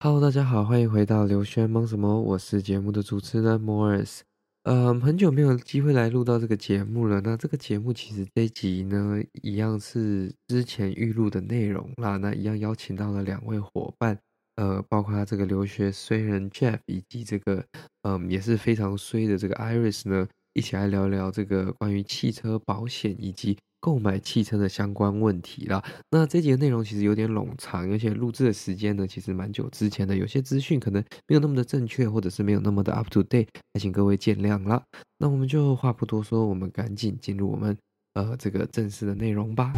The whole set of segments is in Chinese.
Hello，大家好，欢迎回到刘轩忙什么？我是节目的主持人 Morris。嗯，很久没有机会来录到这个节目了。那这个节目其实这一集呢，一样是之前预录的内容啦。那一样邀请到了两位伙伴，呃，包括他这个留学衰人 Jeff，以及这个嗯也是非常衰的这个 Iris 呢，一起来聊聊这个关于汽车保险以及。购买汽车的相关问题啦，那这节内容其实有点冗长，而且录制的时间呢，其实蛮久之前的，有些资讯可能没有那么的正确，或者是没有那么的 up to date，还请各位见谅啦。那我们就话不多说，我们赶紧进入我们呃这个正式的内容吧。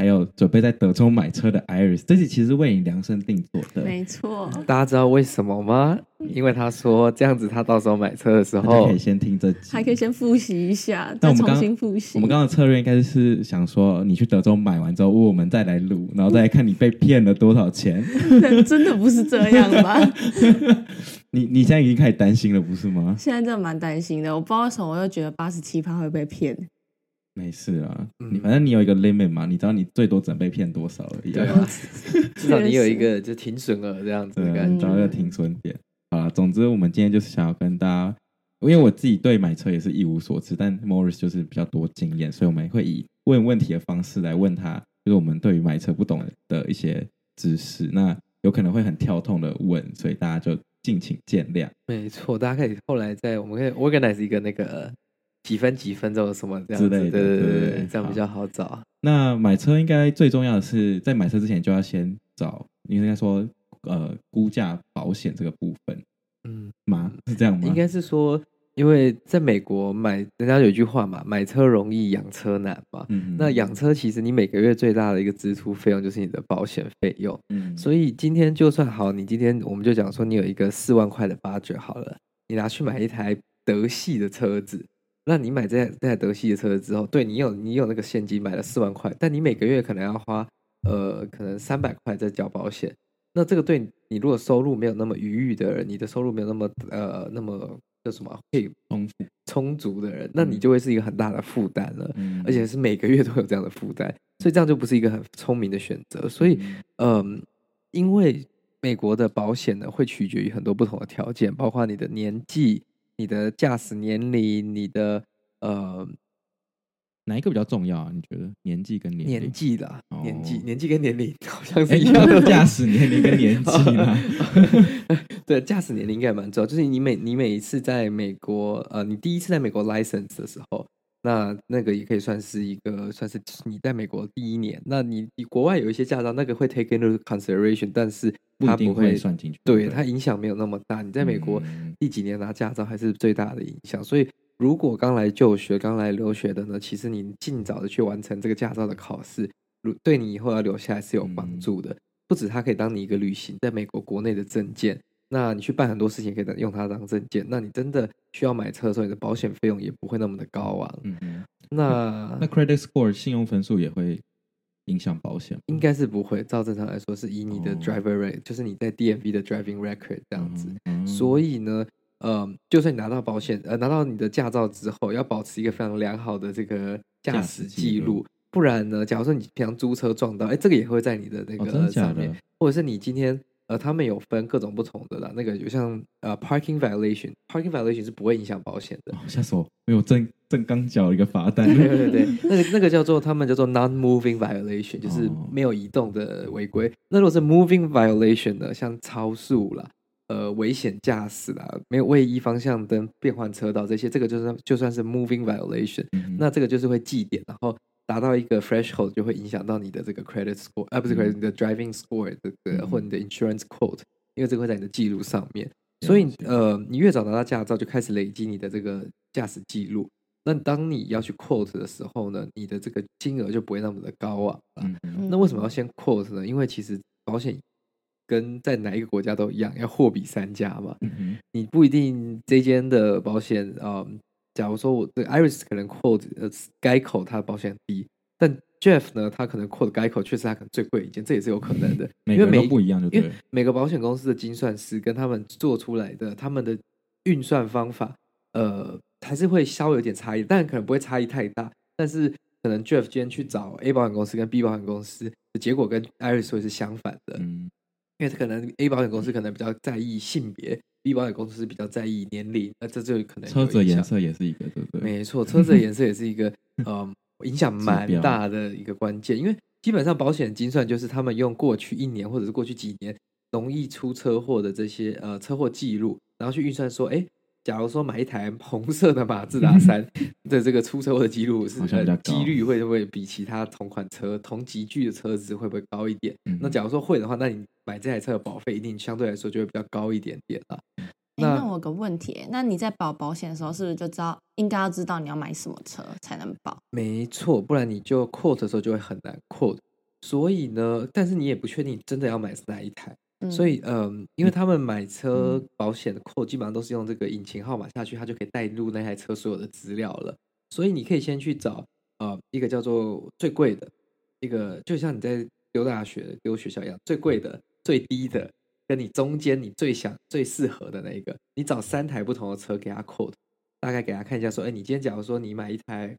还有准备在德州买车的 Iris，这集其实是为你量身定做的。没错，大家知道为什么吗？因为他说这样子，他到时候买车的时候可以先听这集，还可以先复习一下，再重新复习。我们刚刚的策略应该是想说，你去德州买完之后，我们再来录，然后再来看你被骗了多少钱。真的不是这样吧？你你现在已经开始担心了，不是吗？现在真的蛮担心的，我不知道为什么，我又觉得八十七趴会被骗。没事啊，你反正你有一个 limit 嘛，你知道你最多准备骗多少而已。对啊，至少你有一个就停损额这样子的感觉，找一个停损点。好了，总之我们今天就是想要跟大家，因为我自己对买车也是一无所知，但 Morris 就是比较多经验，所以我们会以问问题的方式来问他，就是我们对于买车不懂的一些知识，那有可能会很跳痛的问，所以大家就敬请见谅。没错，大家可以后来在我们可以 organize 一个那个。几分几分钟什么这样子，对对对对，这样比较好找。好，那买车应该最重要的是，在买车之前就要先找，应该说呃估价保险这个部分，嗯吗？是这样吗？应该是说，因为在美国买，人家有一句话嘛，买车容易养车难嘛。嗯嗯。那养车其实你每个月最大的一个支出费用就是你的保险费用。嗯。所以今天就算好，你今天我们就讲说你有一个四万块的 budget 好了，你拿去买一台德系的车子。那你买这台这台德系的车子之后，对你有你有那个现金买了四万块，但你每个月可能要花呃可能三百块在交保险。那这个对你如果收入没有那么余裕的人，你的收入没有那么呃那么叫什么可以丰富充足的人，那你就会是一个很大的负担了，嗯、而且是每个月都有这样的负担，所以这样就不是一个很聪明的选择。所以嗯、呃，因为美国的保险呢会取决于很多不同的条件，包括你的年纪。你的驾驶年龄，你的呃，哪一个比较重要啊？你觉得年纪跟年龄？年纪啦，哦、年纪年纪跟年龄好像是一样的。驾驶年龄跟年纪 嘛，对，驾驶年龄应该蛮重要。就是你每你每一次在美国，呃，你第一次在美国 license 的时候。那那个也可以算是一个，算是你在美国第一年。那你你国外有一些驾照，那个会 take into consideration，但是它不会，不会算进去。对，它影响没有那么大。你在美国第几年拿驾照还是最大的影响。所以，如果刚来就学、刚来留学的呢，其实你尽早的去完成这个驾照的考试，如对你以后要留下来是有帮助的。不止它可以当你一个旅行在美国国内的证件。那你去办很多事情，可以用它当证件。那你真的需要买车的时候，你的保险费用也不会那么的高昂。嗯嗯。那那 credit score 信用分数也会影响保险？应该是不会。照正常来说，是以你的 driver rate，、哦、就是你在 DMV 的 driving record 这样子。嗯嗯、所以呢，呃，就算你拿到保险，呃，拿到你的驾照之后，要保持一个非常良好的这个驾驶记录。不然呢，假如说你平常租车撞到，哎，这个也会在你的那个上面，哦、或者是你今天。呃，他们有分各种不同的啦，那个有像呃 parking violation，parking violation 是不会影响保险的。吓死我！没有正正刚缴一个罚单。对 对对，那个那个叫做他们叫做 non-moving violation，就是没有移动的违规。哦、那如果是 moving violation 呢，像超速啦、呃危险驾驶啦、没有位移方向灯、变换车道这些，这个就是就算是 moving violation，、嗯、那这个就是会记点，然后。达到一个 threshold 就会影响到你的这个 credit score，啊不是 credit，你的 driving score 这个或你的 insurance quote，因为这个会在你的记录上面。所以呃，你越早拿到驾照，就开始累积你的这个驾驶记录。那当你要去 quote 的时候呢，你的这个金额就不会那么的高啊。那为什么要先 quote 呢？因为其实保险跟在哪一个国家都一样，要货比三家嘛。你不一定这间的保险啊。呃假如说我这个 Iris 可能 quote 呃该口它的保险低，但 Jeff 呢，他可能 quote 该口确实他可能最贵一件，这也是有可能的。每个都不一样，因为每个保险公司的精算师跟他们做出来的他们的运算方法，呃，还是会稍微有点差异，但可能不会差异太大。但是可能 Jeff 今天去找 A 保险公司跟 B 保险公司的结果跟 Iris 会是相反的，嗯，因为可能 A 保险公司可能比较在意性别，B 保险公司比较在意年龄，那这就可能车子的颜色也是一个，对不对？没错，车子的颜色也是一个，嗯，影响蛮大的一个关键，因为基本上保险精算就是他们用过去一年或者是过去几年容易出车祸的这些呃车祸记录，然后去运算说，哎。假如说买一台红色的马自达三 的这个出车祸的记录是几率会不会比其他同款车同级距的车子会不会高一点？嗯、那假如说会的话，那你买这台车的保费一定相对来说就会比较高一点点了。那、欸、那我有个问题，那你在保保险的时候是不是就知道应该要知道你要买什么车才能保？没错，不然你就 quote 的时候就会很难 quote。所以呢，但是你也不确定真的要买哪一台。所以，嗯，因为他们买车保险的扣基本上都是用这个引擎号码下去，它就可以带入那台车所有的资料了。所以你可以先去找，呃，一个叫做最贵的，一个就像你在丢大学丢学校一样，最贵的、最低的，跟你中间你最想、最适合的那一个，你找三台不同的车给他 quote，大概给他看一下，说，哎，你今天假如说你买一台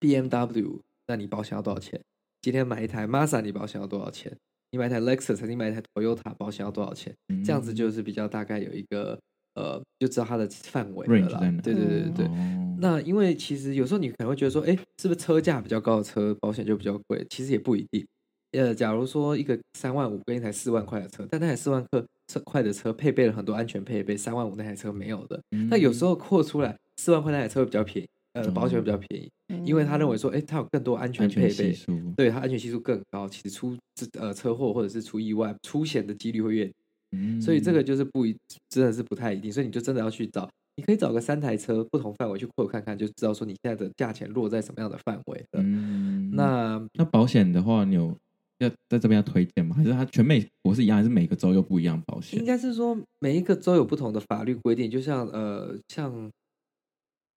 BMW，那你保险要多少钱？今天买一台 Mazda，你保险要多少钱？你买台 Lexus，曾经买一台 Toyota，保险要多少钱？嗯、这样子就是比较大概有一个呃，就知道它的范围了啦。对对对对对。哦、那因为其实有时候你可能会觉得说，哎，是不是车价比较高的车保险就比较贵？其实也不一定。呃，假如说一个三万五跟一台四万块的车，但那台四万块车块的车配备了很多安全配备，三万五那台车没有的。那、嗯、有时候扩出来四万块那台车会比较便宜。呃，保险会比较便宜，因为他认为说，哎，他有更多安全配备，对，他安全系数更高，其实出呃车祸或者是出意外出险的几率会越，嗯，所以这个就是不一，真的是不太一定，所以你就真的要去找，你可以找个三台车不同范围去扩看看，就知道说你现在的价钱落在什么样的范围的。嗯，那那保险的话，你有要在这边要推荐吗？还是它全美国是一样，还是每个州又不一样保险？应该是说每一个州有不同的法律规定，就像呃像。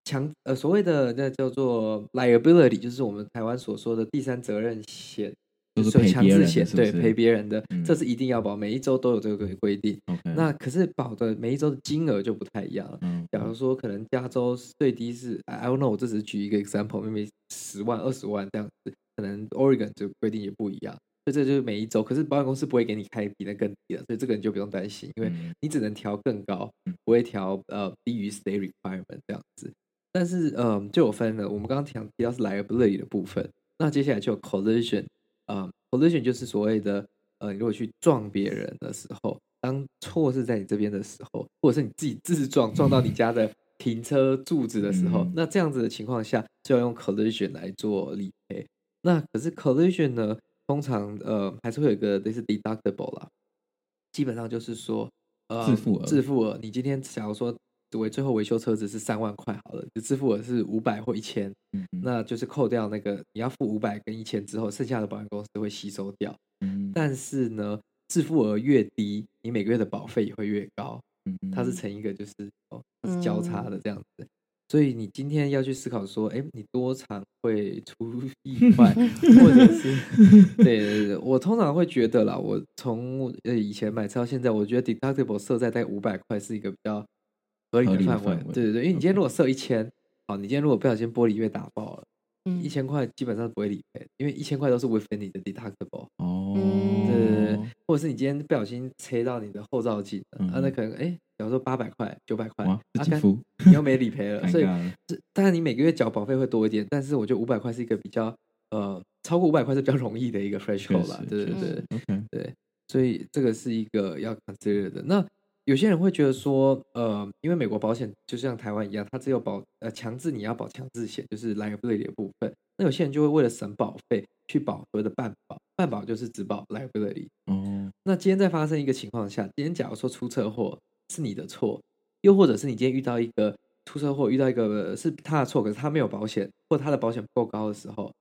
强呃，所谓的那叫做 liability，就是我们台湾所说的第三责任险，就是强制险，对，赔别人的，这是一定要保，每一周都有这个规定。那可是保的每一周的金额就不太一样了。假如说可能加州最低是，I don't know，我这只是举一个 example，maybe 十万、二十万这样子，可能 Oregon 就规定也不一样。所以这就是每一周，可是保险公司不会给你开比那更低的，所以这个你就不用担心，因为你只能调更高，不会调呃低于 state requirement 这样子。但是，嗯，就有分了。我们刚刚提提到是 liability 的部分，那接下来就有 collision，嗯，collision 就是所谓的，呃，如果去撞别人的时候，当错是在你这边的时候，或者是你自己自撞撞到你家的停车柱子的时候，嗯、那这样子的情况下，就要用 collision 来做理赔。那可是 collision 呢，通常呃还是会有一个类似 deductible 啦，基本上就是说，呃，自付额，自付额。你今天假如说。为最后维修车子是三万块好了，就支付额是五百或一千，那就是扣掉那个你要付五百跟一千之后，剩下的保险公司会吸收掉。嗯，但是呢，支付额越低，你每个月的保费也会越高。嗯，它是成一个就是哦，它是交叉的这样子。嗯，所以你今天要去思考说，哎，你多常会出意外，或者是 对，对，对，我通常会觉得啦，我从呃以前买车到现在，我觉得 deductible 设在大概五百块是一个比较。合理的范围，对对对，因为你今天如果设一千，好，你今天如果不小心玻璃被打爆了，一千块基本上不会理赔，因为一千块都是 within 你的 deductible。哦，对对对，或者是你今天不小心切到你的后照镜，啊，那可能哎，假如说八百块、九百块，啊，你又没理赔了，所以当然你每个月缴保费会多一点，但是我觉得五百块是一个比较呃，超过五百块是比较容易的一个 threshold 啦，对对对，OK，对，所以这个是一个要 consider 的。那。有些人会觉得说，呃，因为美国保险就像台湾一样，它只有保呃强制你要保强制险，就是 liability 的部分。那有些人就会为了省保费去保所谓的半保，半保就是只保 liability。哦。那今天在发生一个情况下，今天假如说出车祸是你的错，又或者是你今天遇到一个出车祸遇到一个是他的错，可是他没有保险，或他的保险不够高的时候，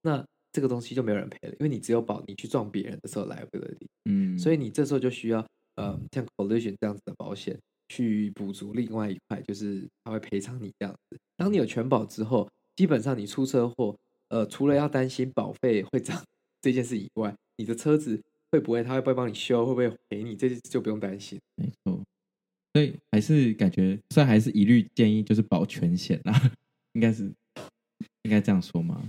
那这个东西就没有人赔了，因为你只有保你去撞别人的时候 liability。嗯。所以你这时候就需要。呃，像 collision 这样子的保险去补足另外一块，就是他会赔偿你这样子。当你有全保之后，基本上你出车祸，呃，除了要担心保费会涨 这件事以外，你的车子会不会他会不会帮你修，会不会赔你，这就不用担心。没错，所以还是感觉，虽然还是一律建议就是保全险啦，应该是应该这样说吗？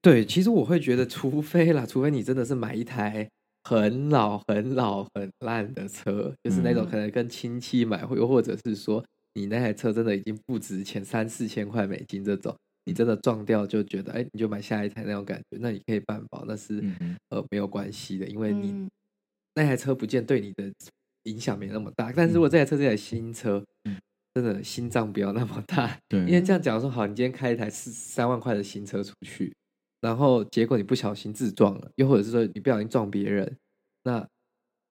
对，其实我会觉得，除非啦，除非你真的是买一台很老、很老、很烂的车，就是那种可能跟亲戚买，又或者是说你那台车真的已经不值钱，三四千块美金这种，你真的撞掉就觉得，哎，你就买下一台那种感觉，那你可以办保，那是呃没有关系的，因为你那台车不见对你的影响没那么大。但是如果这台车是台新车，真的心脏不要那么大，对，因为这样假如说好，你今天开一台四三万块的新车出去。然后结果你不小心自撞了，又或者是说你不小心撞别人，那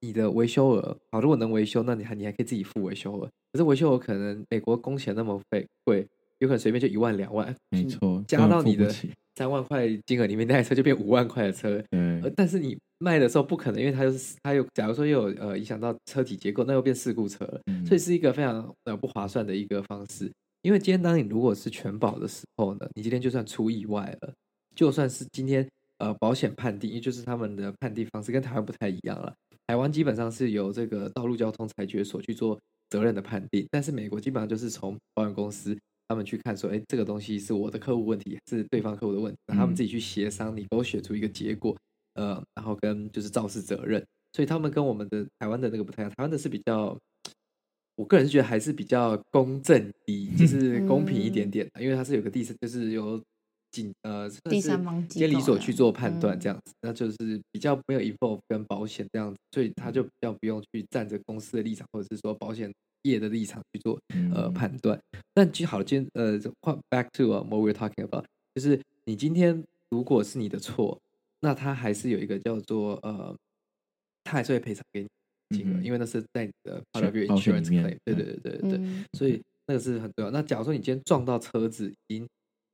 你的维修额好，如果能维修，那你还你还可以自己付维修额。可是维修额可能美国工钱那么费贵，有可能随便就一万两万，没错，加到你的三万块金额里面，那台车就变五万块的车。嗯，但是你卖的时候不可能，因为它又是它又假如说又有呃影响到车体结构，那又变事故车了，嗯，所以是一个非常呃不划算的一个方式。因为今天当你如果是全保的时候呢，你今天就算出意外了。就算是今天呃保险判定，也就是他们的判定方式跟台湾不太一样了。台湾基本上是由这个道路交通裁决所去做责任的判定，但是美国基本上就是从保险公司他们去看说，哎，这个东西是我的客户问题，是对方客户的问题，他们自己去协商，你给我写出一个结果，呃，然后跟就是肇事责任。所以他们跟我们的台湾的那个不太一样，台湾的是比较，我个人是觉得还是比较公正一，就是公平一点点的，因为它是有个第三，就是有。警呃，第三方监理所去做判断，这样子，那就是比较没有 involve 跟保险这样子，所以他就比较不用去站着公司的立场，或者是说保险业的立场去做呃判断。但就好，今天呃，换 back to what we're talking about，就是你今天如果是你的错，那他还是有一个叫做呃，他还是会赔偿给你金额，因为那是在你的 part of your insurance claim，对对对对对，所以那个是很重要。那假如说你今天撞到车子已经。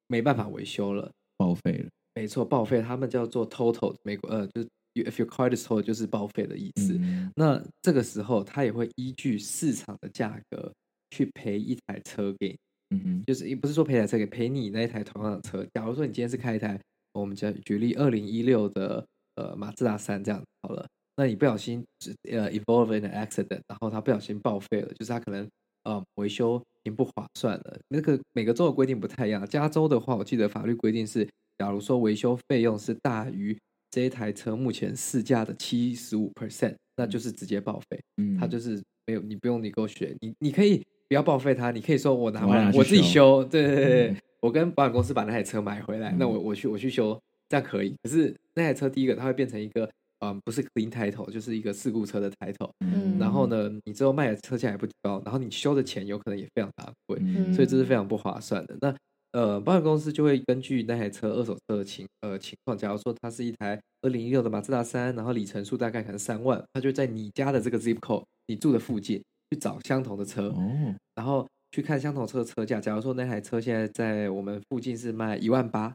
没办法维修了，报废了。没错，报废，他们叫做 total，美国呃，就是 if your car is total 就是报废的意思。嗯、那这个时候，他也会依据市场的价格去赔一台车给你。嗯嗯，就是也不是说赔台车给赔你那一台同样的车。假如说你今天是开一台，我们讲举例二零一六的呃马自达三这样好了，那你不小心呃 evolve in an accident，然后它不小心报废了，就是它可能呃维修。挺不划算了。那个每个州的规定不太一样。加州的话，我记得法律规定是，假如说维修费用是大于这一台车目前市价的七十五 percent，那就是直接报废。嗯，它就是没有，你不用你给我学，你你可以不要报废它，你可以说我拿回来我自己修。对对对，嗯、我跟保险公司把那台车买回来，嗯、那我我去我去修，这样可以。可是那台车第一个它会变成一个。嗯，不是 clean title，就是一个事故车的 title。嗯，然后呢，你之后卖的车价也不高，然后你修的钱有可能也非常大贵，嗯、所以这是非常不划算的。那呃，保险公司就会根据那台车二手车的情呃情况，假如说它是一台二零一六的马自达三，然后里程数大概可能三万，它就在你家的这个 zip code，你住的附近去找相同的车，哦，然后去看相同车的车价。假如说那台车现在在我们附近是卖一万八，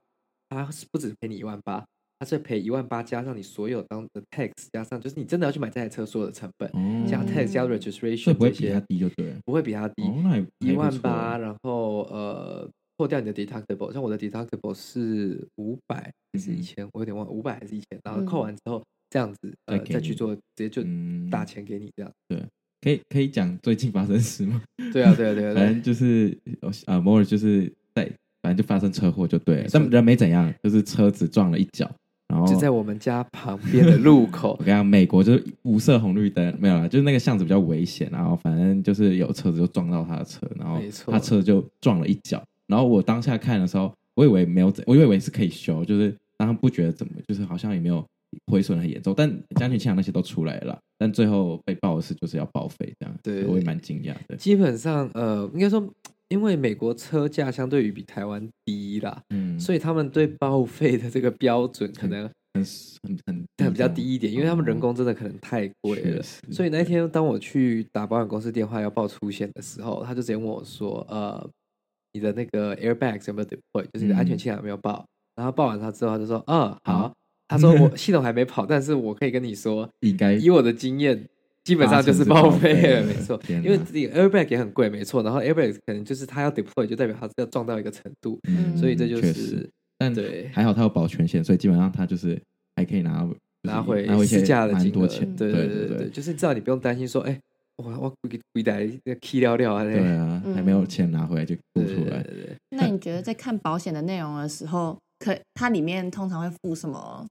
它是不止赔你一万八。他是赔一万八，加上你所有当的 tax，加上就是你真的要去买这台车所有的成本，嗯、加 tax 加 registration，不会比它低就对，不会比它低，一万八，然后呃扣掉你的 deductible，像我的 deductible 是五百还是一千，我有点忘，五百还是一千，然后扣完之后这样子呃再去做，直接就打钱给你这样。对，可以可以讲最近发生事吗？对啊对啊 对啊，反正就是啊 Morris 就是在反正就发生车祸就对了，但人没怎样，就是车子撞了一脚。就在我们家旁边的路口，我跟你讲，美国就是无色红绿灯，没有啦，就是那个巷子比较危险，然后反正就是有车子就撞到他的车，然后他车就撞了一脚。然后我当下看的时候，我以为没有怎，我以为是可以修，就是当时不觉得怎么，就是好像也没有毁损很严重，但将近气囊那些都出来了，但最后被报的是就是要报废这样，对，我也蛮惊讶的。基本上，呃，应该说。因为美国车价相对于比台湾低啦，嗯，所以他们对报废的这个标准可能很很很很比较低一点，因为他们人工真的可能太贵了。所以那天当我去打保险公司电话要报出险的时候，他就直接问我说：“呃，你的那个 airbags 有没有 deploy？就是你的安全气囊有没有报？”然后报完他之后，他就说：“嗯，好。”他说：“我系统还没跑，但是我可以跟你说，应该以我的经验。”基本上就是报废了，没错，因为自己 airbag 也很贵，没错。然后 airbag 可能就是它要 deploy，就代表它是要撞到一个程度，嗯、所以这就是。但对，还好它有保全险，所以基本上它就是还可以拿拿回市价的蛮多钱。对对对对，就是至少你不用担心说，哎、欸，我我给回来那 key 掉掉啊，对啊，还没有钱拿回来就吐出来。那你觉得在看保险的内容的时候，可它里面通常会附什么？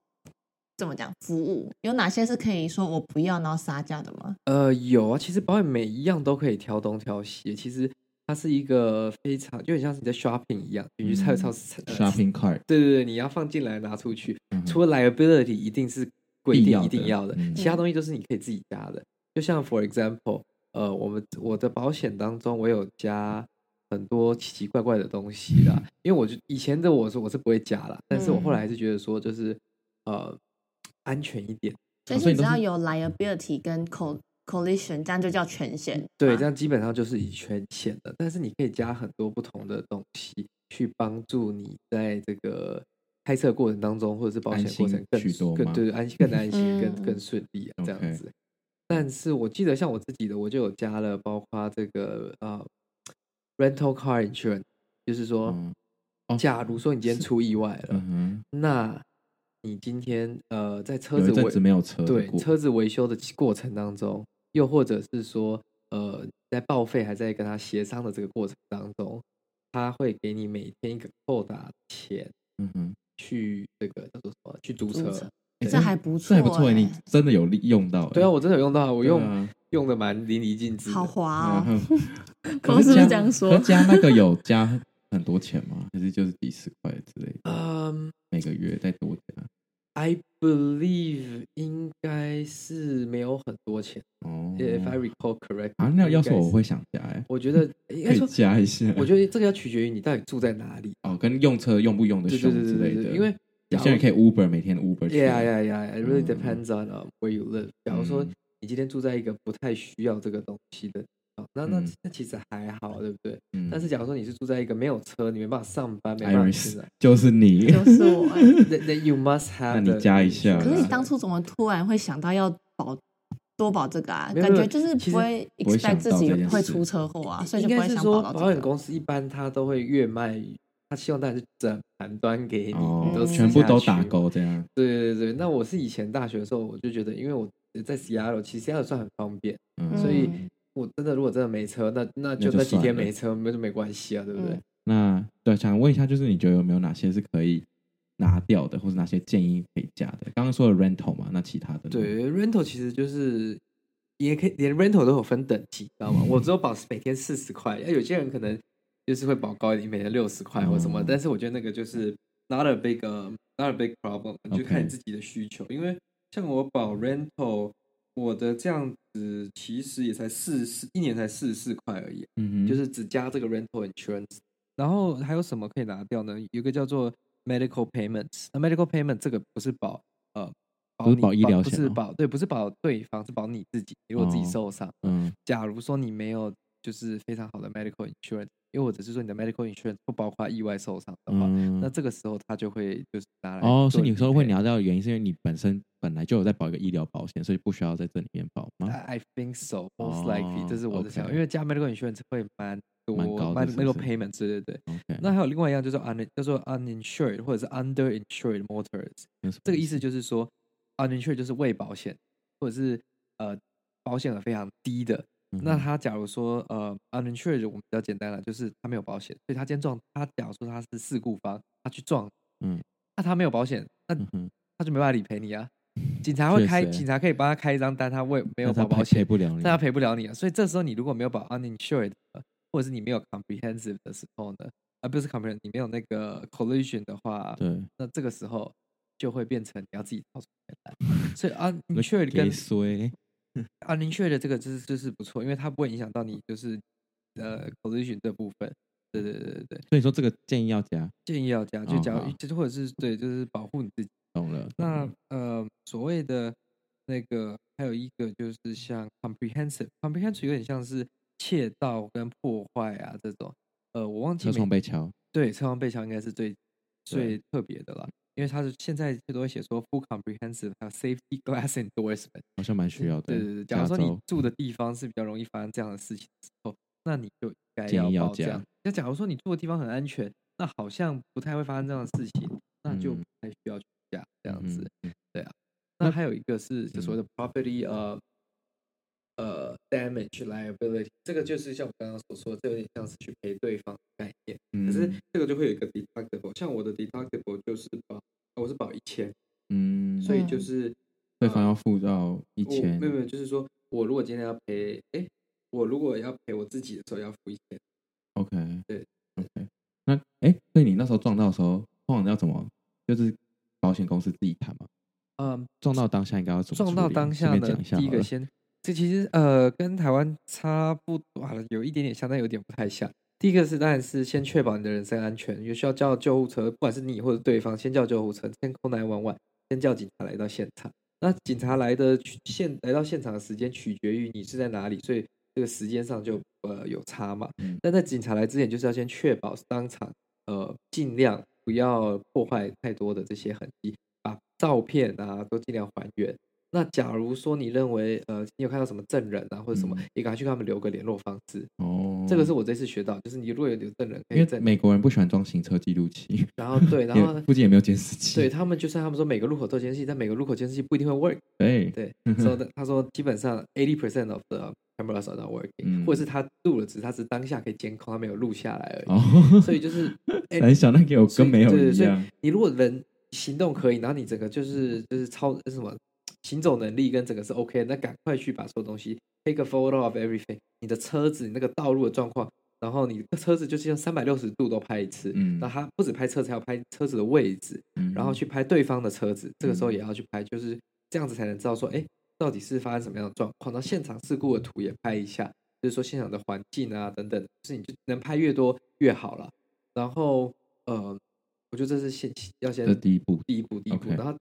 怎么讲？服务有哪些是可以说我不要然后杀价的吗？呃，有啊，其实保险每一样都可以挑东挑西，其实它是一个非常就很像是你在 shopping 一样，你去菜超市 shopping cart，对对对，你要放进来拿出去，嗯、除了 liability 一定是规定一定要的，嗯、其他东西都是你可以自己加的。就像 for example，呃，我们我的保险当中我有加很多奇奇怪怪的东西啦，因为我就以前的我说我是不会加啦，但是我后来还是觉得说就是呃。安全一点，所以只要有 liability 跟 collision，这样就叫全险。对，这样基本上就是以全险的。但是你可以加很多不同的东西，去帮助你在这个开车过程当中，或者是保险过程更更对安心、更安心、更更顺利啊，这样子。但是我记得像我自己的，我就有加了，包括这个呃 rental car insurance，就是说，假如说你今天出意外了，那你今天呃，在车子维没有车对车子维修的过程当中，又或者是说呃，在报废还在跟他协商的这个过程当中，他会给你每天一个扣打钱，嗯哼，去这个叫做什么？去租车，这还不错，这还不错，你真的有利用到？对啊，我真的有用到，我用用的蛮淋漓尽致，好滑哦。可是这样说，加那个有加很多钱吗？还是就是几十块之类的？嗯，每个月再多加。I believe 应该是没有很多钱哦。If I recall correct，啊，那要是我会想加哎，我觉得 应该说加一下。我觉得这个要取决于你到底住在哪里哦，跟用车用不用的凶之类的。因为有些人可以 Uber 每天 Uber。Yeah yeah yeah, it really depends on where you live。假如说你今天住在一个不太需要这个东西的。那那那其实还好，对不对？嗯。但是假如说你是住在一个没有车，你没办法上班，没办法去的，就是你，就是我。那 you must have。那你加一下。可是你当初怎么突然会想到要保多保这个啊？感觉就是不会 expect 自己会出车祸啊，所以就不会想。保险公司一般他都会越卖，他希望大家是整盘端给你，都全部都打勾这样。对对对，那我是以前大学的时候，我就觉得，因为我在 Seattle，其实 Seattle 算很方便，所以。我真的，如果真的没车，那那就那几天没车，没就没关系啊，对不对？那对，想问一下，就是你觉得有没有哪些是可以拿掉的，或者哪些建议可以加的？刚刚说的 rental 嘛，那其他的对 rental 其实就是也可以，连 rental 都有分等级，知道吗？我只有保每天四十块，有些人可能就是会保高一点，每天六十块或什么。但是我觉得那个就是 not a big not a big problem，你就看你自己的需求。因为像我保 rental。我的这样子其实也才四十一年才四十四块而已，嗯哼，就是只加这个 rental insurance，然后还有什么可以拿掉呢？有一个叫做 medical payments，那 medical payment 这个不是保呃，不是保医疗险，不是保对，不是保对方，是保你自己，如果自己受伤，嗯，假如说你没有就是非常好的 medical insurance。因为我只是说你的 medical insurance 不包括意外受伤的话，嗯、那这个时候他就会就是拿来哦，所以你说会聊到的原因是因为你本身本来就有在保一个医疗保险，所以不需要在这里面保吗？I think so, most likely，、哦、这是我的想法因为加 medical insurance 会蛮多，蛮高的，medical payment，对对对。Okay 那还有另外一样就是 un 叫做 uninsured 或者是 underinsured motors，这个意思就是说 uninsured 就是未保险或者是呃保险额非常低的。那他假如说呃，uninsured 我们比较简单了，就是他没有保险，所以他今天撞他，假如说他是事故方，他去撞，嗯，那他没有保险，那他就没办法理赔你啊。警察会开，警察可以帮他开一张单，他为没有保保险，赔不了你，但他赔不了你啊。所以这时候你如果没有保 uninsured，或者是你没有 comprehensive 的时候呢，而不是 comprehensive，你没有那个 collision 的话，对，那这个时候就会变成你要自己掏出钱来。所以 uninsured 跟 uninsured 的这个就是就是不错，因为它不会影响到你就是呃 collision 这部分。对对对对对。所以说这个建议要加，建议要加，就加，就或者是对，就是保护你自己。懂了。那呃所谓的那个还有一个就是像 comprehensive，comprehensive 有点像是窃盗跟破坏啊这种。呃，我忘记车窗被敲。对，车窗被敲应该是最最特别的了。因为他是现在最多会写说 full comprehensive 还有 safety glass endorsement，好像蛮需要的。对对对，假如说你住的地方是比较容易发生这样的事情的时候，那你就应该要报这样。那假如说你住的地方很安全，那好像不太会发生这样的事情，那就不太需要去加这样子。对啊，那还有一个是就所谓的 property 呃呃 damage liability，这个就是像我刚刚所说，这有点像是去赔对方的概念。嗯、可是这个就会有一个 deductible，像我的 deductible 就是保，我是保一千，嗯，所以就是对方要付到一千，没有没有，就是说我如果今天要赔，哎，我如果要赔我自己的时候要付一千。OK，对，OK，那哎，所以你那时候撞到的时候，通常要怎么？就是保险公司自己谈吗。嗯，撞到当下应该要怎么？撞到当下呢？第一个先，这其实呃跟台湾差不多，有一点点像，但有点不太像。第一个是当然是先确保你的人身安全，有需要叫救护车，不管是你或者对方，先叫救护车，先 call 911，先叫警察来到现场。那警察来的现来到现场的时间取决于你是在哪里，所以这个时间上就呃有差嘛。但在警察来之前，就是要先确保当场呃尽量不要破坏太多的这些痕迹。把照片啊，都尽量还原。那假如说你认为，呃，你有看到什么证人啊，或者什么，你赶快去跟他们留个联络方式。哦，这个是我这次学到，就是你如果有留证人，因为美国人不喜欢装行车记录器。然后对，然后附近也没有监视器。对他们，就算他们说每个路口都有监视器，但每个路口监视器不一定会 work。对对，说的 他说基本上 eighty percent of the cameras are not working，或者是他录了，只是他是当下可以监控，他没有录下来而已。哦，所以就是很小，那给我跟没有一样。你如果人。行动可以，然后你整个就是就是超什么行走能力跟整个是 OK，那赶快去把所有东西 take a photo of everything，你的车子你那个道路的状况，然后你的车子就是用三百六十度都拍一次，嗯，那他不止拍车子，还要拍车子的位置，嗯，然后去拍对方的车子，这个时候也要去拍，就是这样子才能知道说，哎，到底是发生什么样的状况，那现场事故的图也拍一下，就是说现场的环境啊等等，就是你就能拍越多越好了，然后呃。我觉得这是先要先第一步，第一步，第一步。然后，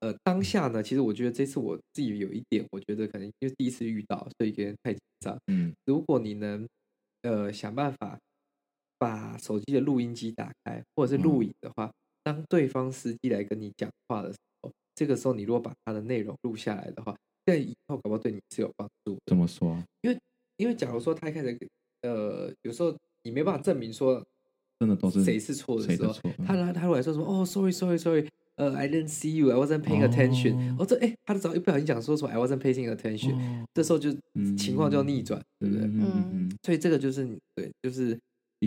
呃，当下呢，其实我觉得这次我自己有一点，我觉得可能因为第一次遇到，所以有点太紧张。嗯，如果你能呃想办法把手机的录音机打开，或者是录影的话，当对方司机来跟你讲话的时候，这个时候你如果把他的内容录下来的话，在以后搞不好对你是有帮助。怎么说？因为因为假如说他一开始呃，有时候你没办法证明说。真的都是谁是错的时候，他来他会来说什么？哦，sorry sorry sorry，呃，I didn't see you，I wasn't paying attention。哦，这哎，他的早一不小心讲说什么？I wasn't paying attention。这时候就情况就逆转，对不对？嗯嗯，所以这个就是对，就是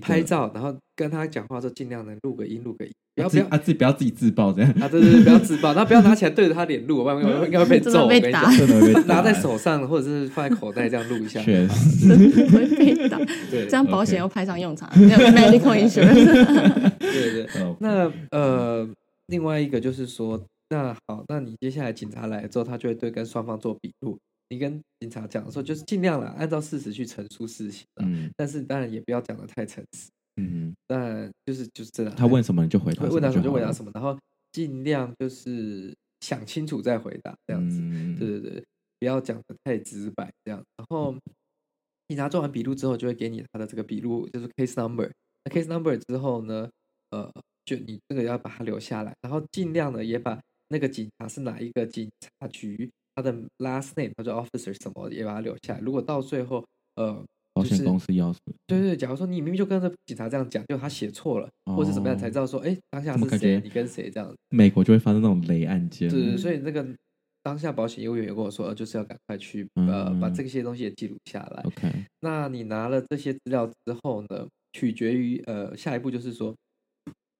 拍照，然后跟他讲话的时候尽量能录个音，录个音，不要不要啊，自己不要自己自爆这样啊，对对对，不要自爆，然后不要拿起来对着他脸录，不然应该会被揍，被打，拿在手上或者是放在口袋这样录一下，确实会被打。对，这样保险又派上用场，medical insurance。对对，那呃，另外一个就是说，那好，那你接下来警察来了之后，他就会对跟双方做笔录。你跟警察讲的时候，就是尽量了，按照事实去陈述事情。嗯，但是当然也不要讲的太诚实。嗯，那就是就是真的，他问什么你就回答，问他什么就回答什么，然后尽量就是想清楚再回答，这样子。嗯、对对对，不要讲的太直白，这样。然后警察做完笔录之后，就会给你他的这个笔录，就是 case number。那 case number 之后呢，呃，就你这个要把它留下来，然后尽量的也把那个警察是哪一个警察局。他的 last name，他说 officer 什么也把它留下来。如果到最后，呃，保险公司要对对，假如说你明明就跟着警察这样讲，就他写错了，或者怎么样，才知道说，哎，当下是谁？你跟谁这样？美国就会发生那种雷案件。对，所以那个当下保险业务员也跟我说，就是要赶快去呃把这些东西也记录下来。OK，那你拿了这些资料之后呢，取决于呃下一步就是说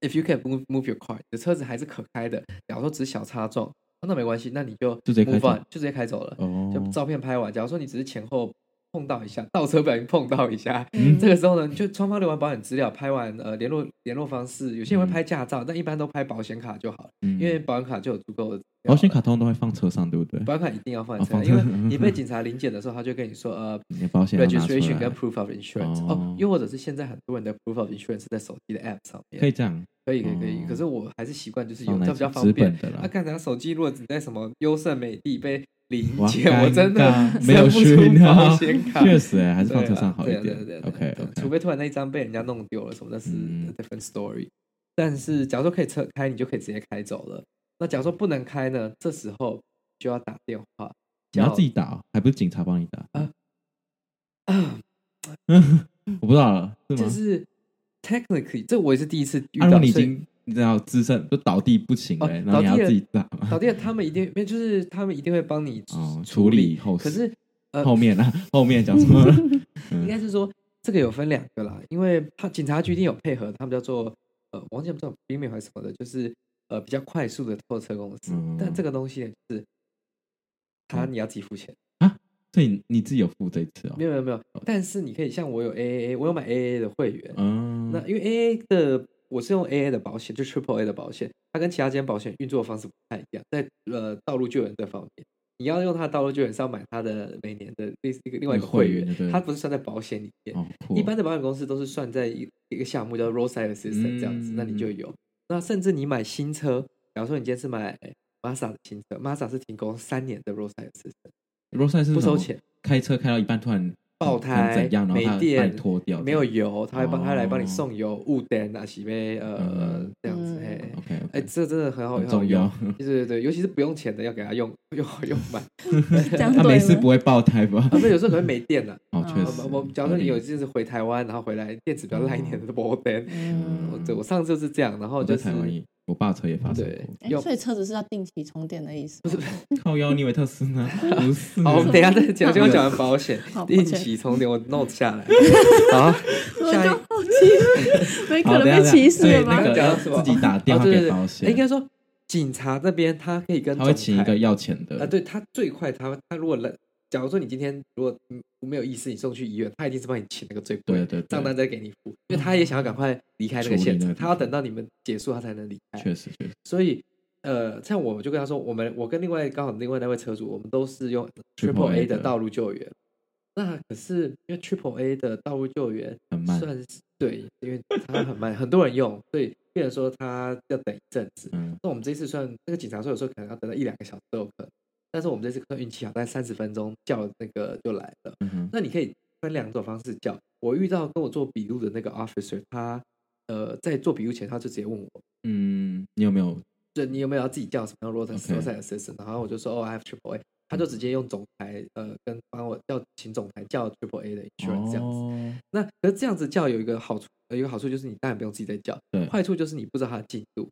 ，if you can move move your car，你的车子还是可开的，假如说只是小擦撞。那没关系，那你就就直接开走，就直接开走了。哦，就照片拍完，假如说你只是前后碰到一下，倒车不小心碰到一下，嗯、这个时候呢，就双方留完保险资料，拍完呃联络联络方式，有些人会拍驾照，嗯、但一般都拍保险卡就好了，嗯、因为保险卡就有足够的。保险卡通常都会放车上，对不对？保险卡一定要放在车上，因为你被警察临检的时候，他就跟 你说呃你，保险 registration 跟 proof of insurance 哦，又或者是现在很多人的 proof of insurance 在手机的 app 上面，可以这样。可以可以可以，可是我还是习惯就是有这样比较方便。他看他手机，如果只在什么优胜美地被临检，我真的 没有去保险卡。确实，还是放车上好一点。对对对，OK。除非突然那一张被人家弄丢了什么，那是 different story。但是假如说可以车开，你就可以直接开走了。那假如说不能开呢？这时候就要打电话。你要自己打，还不是警察帮你打？啊啊！我不知道了，是吗？就是 technically，这我也是第一次遇到。已经你知道资深，就倒地不行了，然后你要自己打。倒地，他们一定，就 是他们一定会帮你处理后事。可是呃，后面啊，后面讲什么？应该是说这个有分两个啦，因为他警察局一定有配合，他们叫做呃，我忘记不知道 premium 还是什么的，就是呃比较快速的拖车公司。嗯、但这个东西呢，就是他你要自己付钱、嗯、啊，所以你自己有付这一次哦？没有没有没有，但是你可以像我有 AAA，我有买 AAA 的会员。嗯，那因为 AAA 的我是用 AA 的保险，就 Triple A 的保险，它跟其他间保险运作的方式不太一样，在呃道路救援这方面。你要用它的道路救援是要买它的每年的另一个另外一个会员，它不是算在保险里面。哦、一般的保险公司都是算在一一个项目叫 Roadside Assistance 这样子，嗯、那你就有。那甚至你买新车，假如说你今天是买 Mazda 的新车，Mazda 是提供三年的 Roadside Assistance，Roadside 是不收钱，开车开到一半突然。爆胎、没电、脱掉，没有油，他会帮他来帮你送油、雾灯啊，洗杯呃这样子哎，OK，哎，这真的很好，很重要，对对对，尤其是不用钱的要给他用 用好用满，他没事不会爆胎吧？啊，不，有时候可能没电了。哦，确实。我假如说你有一次回台湾，然后回来电池比较烂一点的，没电。嗯，对，我上次就是这样，然后就是。我爸车也发生过，所以车子是要定期充电的意思？不是，靠腰，你以为特斯拉？不是。好，我们等一下再讲，先讲完保险，定期充电，我 note 下来。好，下一个，没可能被歧视吗？自己打电话给保险。应该说，警察那边他可以跟他会请一个要钱的啊，对他最快，他他如果来。假如说你今天如果没有意思，你送去医院，他一定是帮你请那个最贵的账单再给你付，因为他也想要赶快离开那个现场，他要等到你们结束他才能离开。确实，确实。所以，呃，像我就跟他说，我们我跟另外刚好另外那位车主，我们都是用 Triple A 的道路救援。那可是因为 Triple A 的道路救援很慢，算是对，因为它很慢，很多人用，所以变成说他要等一阵子。嗯。那我们这次算那个警察说，有时候可能要等到一两个小时都有可能。但是我们这次可能运气好，大概三十分钟叫那个就来了。嗯、哼那你可以分两种方式叫。我遇到跟我做笔录的那个 officer，他呃在做笔录前，他就直接问我，嗯，你有没有？对，你有没有要自己叫什么样 roadside assistant？然后我就说，哦，I have triple A。他就直接用总台呃跟帮我叫请总台叫 triple A 的 insurance 这样子。哦、那可是这样子叫有一个好处，有一个好处就是你当然不用自己再叫。对。坏处就是你不知道他的进度。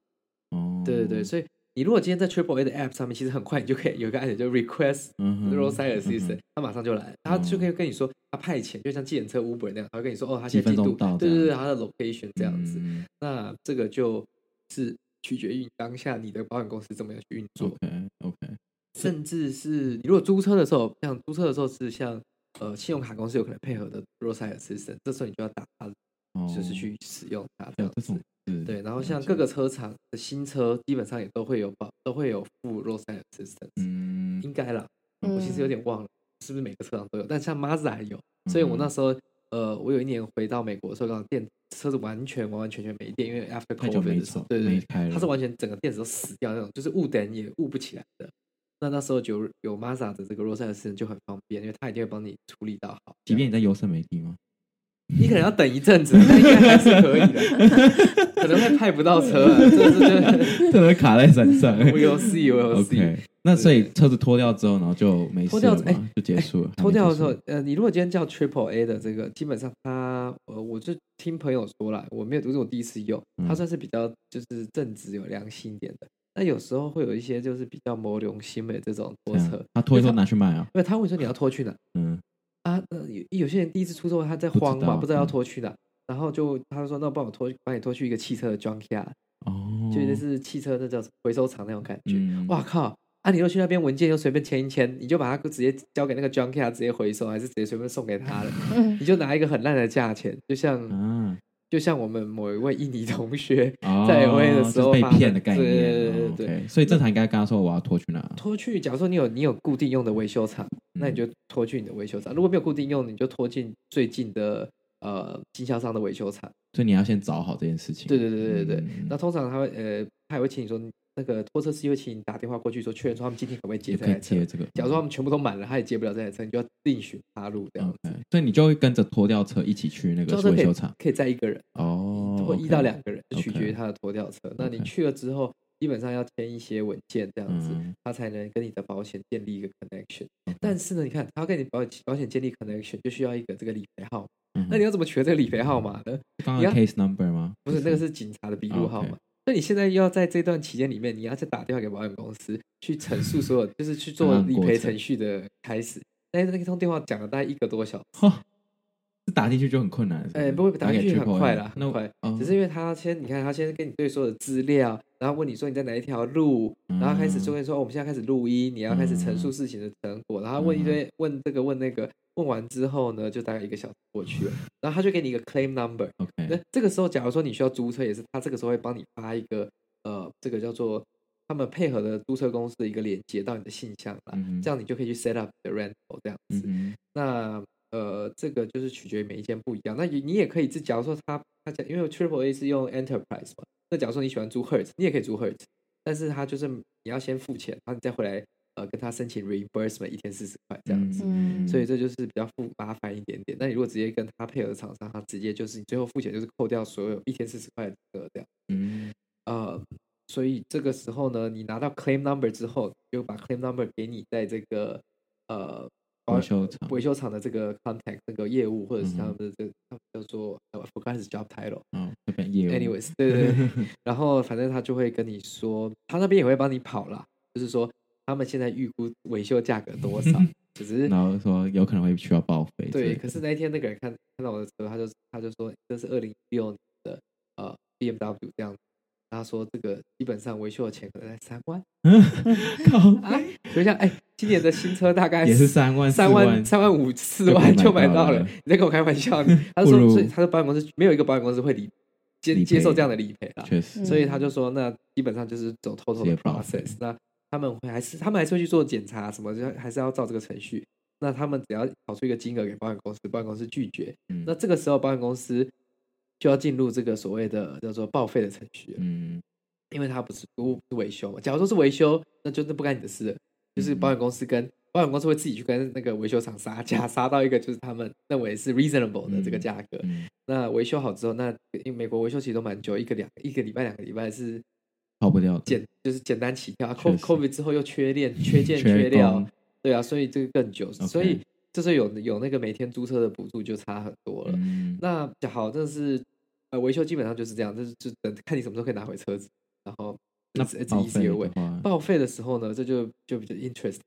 哦。对对对，所以。你如果今天在 Triple A 的 App 上面，其实很快你就可以有一个按钮，就 Request Roadside Assistance，他马上就来，他就可以跟你说他派遣，就像计程车 Uber 那样，他会跟你说哦，他现在进度，对对对，他的 location 这样子。那这个就是取决于当下你的保险公司怎么样去运作。OK OK，甚至是你如果租车的时候，像租车的时候是像呃信用卡公司有可能配合的 Roadside Assistance，这时候你就要打他，就是去使用它这样子。对，然后像各个车厂的新车，基本上也都会有保，都会有附 roadside assistance。嗯，应该啦，我其实有点忘了，是不是每个车厂都有？但像 Mazda 还有，所以我那时候，呃，我有一年回到美国的时候，刚好电车子完全完完全全没电，因为 after COVID 的时候，对对对，它是完全整个电池都死掉那种，就是误点也误不起来的。那那时候就有 Mazda 的这个 roadside assistance 就很方便，因为它一定会帮你处理到好。即便你在优胜美地吗？你可能要等一阵子，但应该还是可以的，可能会派不到车，这是就可能卡在山上。We'll see, we'll see。那所以车子脱掉之后，然后就没事了，哎，就结束了。脱掉的时候，呃，你如果今天叫 Triple A 的这个，基本上它，呃，我就听朋友说了，我没有，这是我第一次用，它算是比较就是正直有良心一点的。那有时候会有一些就是比较没良心的这种拖车，他拖一拖拿去卖啊？对，他会说你要拖去哪？嗯。啊，有有些人第一次出车祸，他在慌嘛，不知道，要拖去哪，嗯、然后就他就说：“那帮我拖，帮你拖去一个汽车的 junkyard 哦，就那是汽车那叫回收厂那种感觉。嗯”哇靠！啊，你又去那边文件又随便签一签，你就把它直接交给那个 junkyard 直接回收，还是直接随便送给他了？嗯、你就拿一个很烂的价钱，就像、嗯、就像我们某一位印尼同学在 LA 的时候、哦、被骗的概念，对对对所以正常应该跟他说我要拖去哪？拖去，假如说你有你有固定用的维修厂。那你就拖去你的维修厂，如果没有固定用，你就拖进最近的呃经销商的维修厂。所以你要先找好这件事情。对对对对对。嗯、那通常他会呃，他也会请你说，那个拖车司机会请你打电话过去说，确认说他们今天可不可以接这台车。接这个。假如说他们全部都满了，他也接不了这台车，你就要另寻他路这样子。Okay, 所以你就会跟着拖吊车一起去那个维修厂，可以载一个人哦，或一到两个人，就取决于他的拖吊车。那你去了之后。基本上要签一些文件，这样子，他才能跟你的保险建立一个 connection。但是呢，你看，他要跟你保保险建立 connection，就需要一个这个理赔号。那你要怎么取得这个理赔号码呢？你要 case number 吗？不是，那个是警察的笔录号码。那你现在要在这段期间里面，你要再打电话给保险公司，去陈述所有，就是去做理赔程序的开始。那那一通电话讲了大概一个多小时。打进去就很困难，哎，不会打进去很快啦，很快。只是因为他先，你看他先跟你对所有的资料，然后问你说你在哪一条路，然后开始就会说，我们现在开始录音，你要开始陈述事情的成果，然后问一堆问这个问那个，问完之后呢，就大概一个小时过去了，然后他就给你一个 claim number。OK，那这个时候，假如说你需要租车，也是他这个时候会帮你发一个呃，这个叫做他们配合的租车公司的一个连接到你的信箱了，这样你就可以去 set up the rental 这样子。那呃，这个就是取决于每一间不一样。那你你也可以自，假如说他他讲，因为 Triple A 是用 Enterprise 嘛，那假如说你喜欢租 Hertz，你也可以租 Hertz，但是他就是你要先付钱，然后你再回来呃跟他申请 reimbursement，一天四十块这样子。嗯，所以这就是比较复麻烦一点点。那你如果直接跟他配合的厂商，他直接就是你最后付钱就是扣掉所有一天四十块的这样。嗯，呃，所以这个时候呢，你拿到 claim number 之后，就把 claim number 给你在这个呃。维修厂维修厂的这个 contact 那个业务，或者是他们的这个，他们叫做 focus job title，嗯，这边业务。anyways，对对对，然后反正他就会跟你说，他那边也会帮你跑啦，就是说他们现在预估维修价格多少，只是然后说有可能会需要报废。对，可是那一天那个人看看到我的车，他就他就说这是二零一六年的呃 BMW 这样子。他说：“这个基本上维修的钱可能在三万。”嗯，靠！哎，等一下，哎，今年的新车大概也是三万、三万、三万五、四万就买到了。你在跟我开玩笑？他说：“所以他说保险公司没有一个保险公司会理接接受这样的理赔啊。”确实，所以他就说：“那基本上就是走 total 的 process。那他们会还是他们还是会去做检查什么，就还是要照这个程序。那他们只要跑出一个金额给保险公司，保险公司拒绝，那这个时候保险公司。”就要进入这个所谓的叫做报废的程序，嗯，因为它不是不是维修嘛。假如说是维修，那就是不干你的事了，就是保险公司跟保险公司会自己去跟那个维修厂杀价，杀到一个就是他们认为是 reasonable 的这个价格。那维修好之后，那因为美国维修其实都蛮久，一个两一个礼拜两个礼拜是跑不掉，简就是简单起跳。COVID 之后又缺链、缺件、缺料，对啊，所以这个更久所以。就是有有那个每天租车的补助就差很多了。嗯、那好，这是呃维修基本上就是这样，就是就等看你什么时候可以拿回车子，然后那一直一直有位报废的时候呢，这就就比较 interest。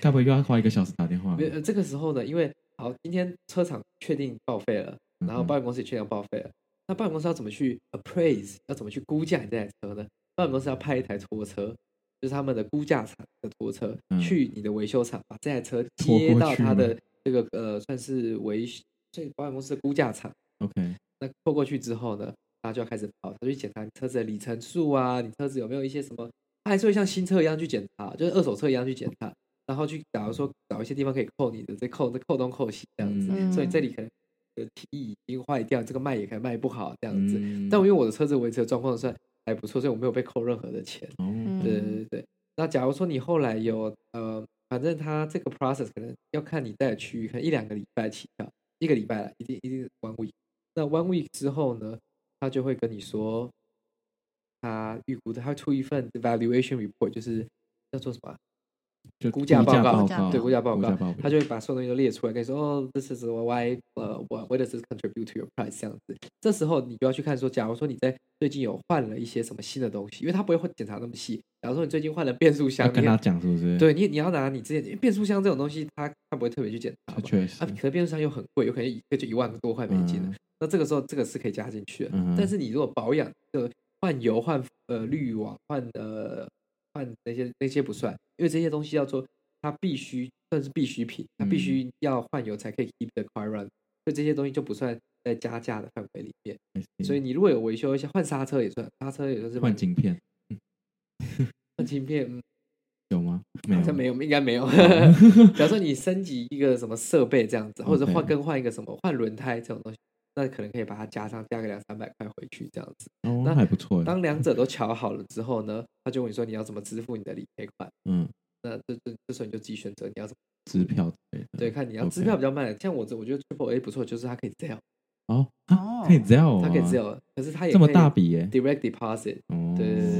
该不会又要花一个小时打电话？呃，这个时候呢，因为好，今天车厂确定报废了，然后保险公司也确定要报废了，嗯、那保险公司要怎么去 appraise？要怎么去估价你这台车呢？保险公司要派一台拖车。就是他们的估价厂的拖车、嗯、去你的维修厂，把这台车接到他的这个呃，算是维这保险公司的估价厂。OK，那拖过去之后呢，他就要开始跑，他去检查你车子的里程数啊，你车子有没有一些什么，他还是会像新车一样去检查，就是二手车一样去检查，然后去假如说找一些地方可以扣你的，再扣再扣东扣西这样子，嗯、所以这里可能的提已经坏掉，这个卖也可能卖不好这样子。嗯、但我因为我的车子维持的状况算。还不错，所以我没有被扣任何的钱。嗯，对对对。那假如说你后来有呃，反正他这个 process 可能要看你在的区域，可能一两个礼拜起跳，一个礼拜了，一定一定 one week。那 one week 之后呢，他就会跟你说，他预估的，他会出一份 valuation report，就是要做什么？就估价报告，对估价报告，他就会把所有东西都列出来，跟你说哦，这是什么 why 呃，what does this contribute to your price 这样子。这时候你就要去看说，假如说你在最近有换了一些什么新的东西，因为他不会检查那么细。假如说你最近换了变速箱，跟他讲是不是？对你你要拿你之前变速箱这种东西，他他不会特别去检查。确实，啊，可是变速箱又很贵，有可能一个就一万多块美金了。嗯、那这个时候这个是可以加进去的。嗯、哼但是你如果保养，就换油换呃滤网换呃。换那些那些不算，因为这些东西要做，它必须算是必需品，它必须要换油才可以 keep the car run，所以这些东西就不算在加价的范围里面。所以你如果有维修一下，换刹车也算，刹车也算是换镜片。换镜片有吗？好像没有，应该没有。假如说你升级一个什么设备这样子，或者换更换一个什么换轮胎这种东西。那可能可以把它加上，加个两三百块回去这样子。哦，那还不错。当两者都瞧好了之后呢，他就问你说你要怎么支付你的理赔款。嗯，那这这这时候你就自己选择你要怎么支票。对，看你要支票比较慢。像我这，我觉得 Triple A 不错，就是它可以 Zelle。哦，可以 Zelle，它可以 Zelle，可是它也这么大笔耶，Direct Deposit。哦，对对对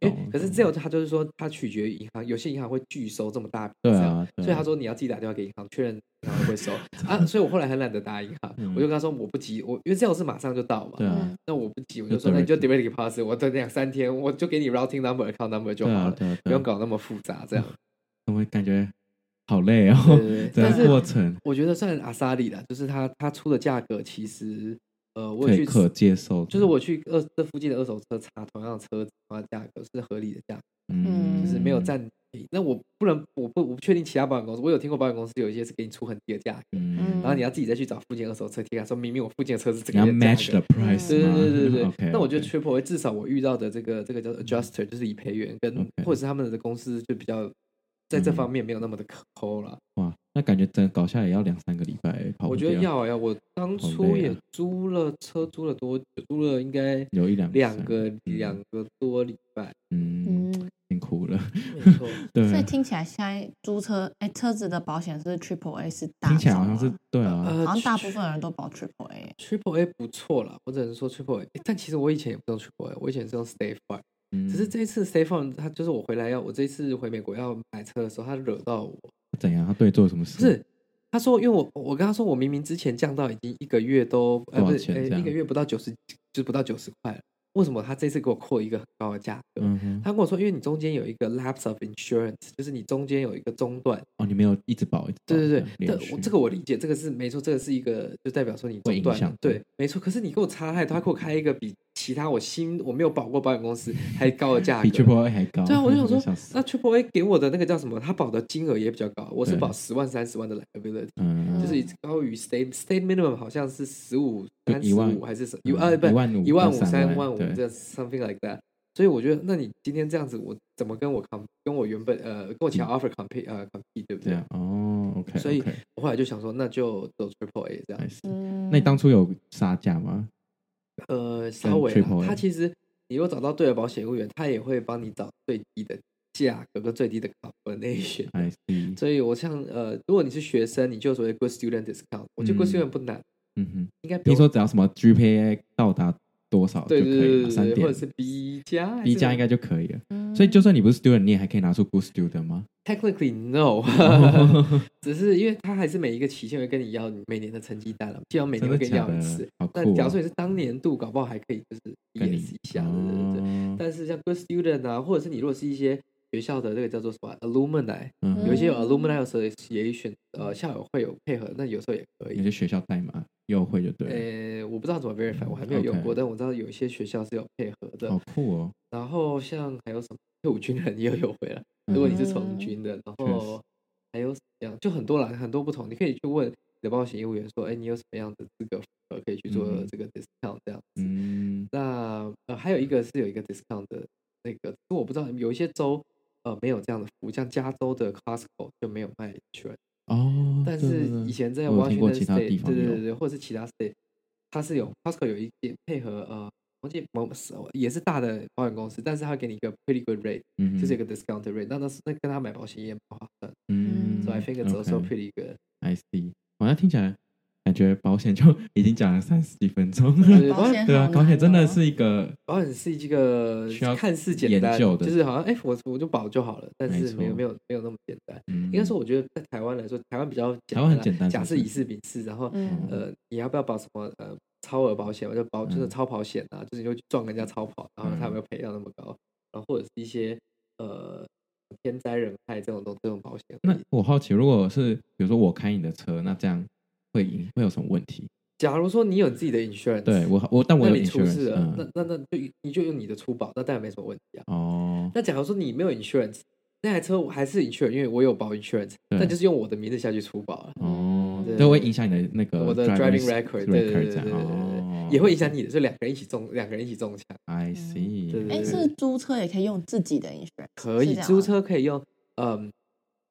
对对。可是 Zelle 它就是说，它取决于银行，有些银行会拒收这么大笔。对啊。所以他说你要自己打电话给银行确认。然后会收 啊，所以我后来很懒得打银行，我就跟他说我不急，我因为这种是马上就到嘛。对啊。那我不急，我就说那你就 direct deposit，我等两三天我就给你 routing number、account number 就好了，不用搞那么复杂这样。我感觉好累哦，对对对，这个过程我觉得算阿萨里啦，就是他他出的价格其实呃，我去可接受，就是我去二这附近的二手车查同样的车子，同样的价格是合理的价格，嗯，就是没有占。那我不能，我不我不确定其他保险公司，我有听过保险公司有一些是给你出很低的价格，嗯，然后你要自己再去找附近二手车贴，说明明我附近的车是这个 match the price，对对对对对。那我觉得 Triple A 至少我遇到的这个这个叫 adjuster 就是理赔员跟或者是他们的公司就比较在这方面没有那么的抠了。哇，那感觉真搞下来也要两三个礼拜。我觉得要要，我当初也租了车，租了多久？租了应该有一两两个两个多礼拜，嗯。辛苦了，没 错。对，所以听起来现在租车，哎，车子的保险是 Triple A 是大，听起来好像是对啊，好像大部分人都保 Triple A。Triple A 不错了，我只能说 Triple A。但其实我以前也不用 Triple A，我以前是用 State Farm。嗯，只是这一次 Farm，他就是我回来要，我这一次回美国要买车的时候，他惹到我。怎样？他对做什么事？不是，他说，因为我我跟他说，我明明之前降到已经一个月都呃不是，一个月不到九十，就是不到九十块了。为什么他这次给我扣一个很高的价格？嗯、他跟我说，因为你中间有一个 lapse of insurance，就是你中间有一个中断。哦，你没有一直保，一直保对对对，这这个我理解，这个是没错，这个是一个就代表说你中断，对，没错。可是你给我差太多，他给我开一个比。其他我新我没有保过保险公司还高的价格，比 Triple A 还高。对啊，我就想 说，那 Triple A 给我的那个叫什么？他保的金额也比较高。我是保十万三十万的 liability，嗯，就是高于 state state minimum 好像是十五三十五还是什么？啊不一万五三万五这 something like that。所以我觉得，那你今天这样子，我怎么跟我 com 跟我原本呃跟我其他 offer compete 呃 compete 对不对？哦，OK。所以我后来就想说，那就走 Triple A 这样子。那你当初有杀价吗？呃，稍微，他其实你如果找到对的保险业务员，他也会帮你找最低的价格跟最低的 combination。所以，我像呃，如果你是学生，你就所谓 good student discount，我觉得 good student 不难。嗯哼，应该比如说只要什么 GPA 到达多少就可以了，三点或者是 B 加，B 加应该就可以了。所以，就算你不是 student，你也还可以拿出 good student 吗？Technically no，只是因为他还是每一个期限会跟你要你每年的成绩单了，希望每年会跟你要一次。但假如说你是当年度，搞不好还可以就是 ES 一下，对对对。但是像 Good Student 啊，或者是你如果是一些学校的这个叫做什么 Alumni，有一些有 Alumni Association，呃，校友会有配合，那有时候也可以。有些学校代码优惠就对。呃，我不知道怎么 verify，我还没有用过，但我知道有一些学校是有配合的。好酷哦。然后像还有什么退伍军人也有优惠了。如果你是从军的，然后还有这样，就很多啦，很多不同，你可以去问你的保险业务员说，哎，你有什么样的资格可以去做这个 discount 这样子。嗯，那呃还有一个是有一个 discount 的那个，我不知道有一些州呃没有这样的服务，像加州的 Costco 就没有卖 insurance 哦，但是以前在 Washington State，对对对对，或者是其他 state，它是有 Costco 有一点配合呃。某也是大的保险公司，但是他给你一个 pretty good rate，就是一个 discount rate，那那是那跟他买保险也蛮划算。嗯，所以 I think it's also pretty good。I see，好像听起来感觉保险就已经讲了三十几分钟。保险对啊，保险真的是一个保险是一个需要看似简单，就是好像哎，我我就保就好了，但是没有没有没有那么简单。应该说，我觉得在台湾来说，台湾比较台湾很简单，甲式乙式丙式，然后呃，你要不要保什么呃？超额保险，我就保就是超跑险啊，嗯、就是你就去撞人家超跑，然后他有没有赔到那么高？然后或者是一些呃天灾人害这种东这种保险。那我好奇，如果是比如说我开你的车，那这样会会有什么问题？假如说你有自己的 insurance，对我我但我有 insurance，你出事了，嗯、那那那就你就用你的出保，那当然没什么问题啊。哦。那假如说你没有 insurance，那台车还是 insurance，因为我有保 insurance，那就是用我的名字下去出保了。哦。都会影响你的那个我的 driving record，对对对对对，也会影响你的，就两个人一起中，两个人一起中枪。I see。哎，是租车也可以用自己的 insurance？可以，租车可以用，嗯，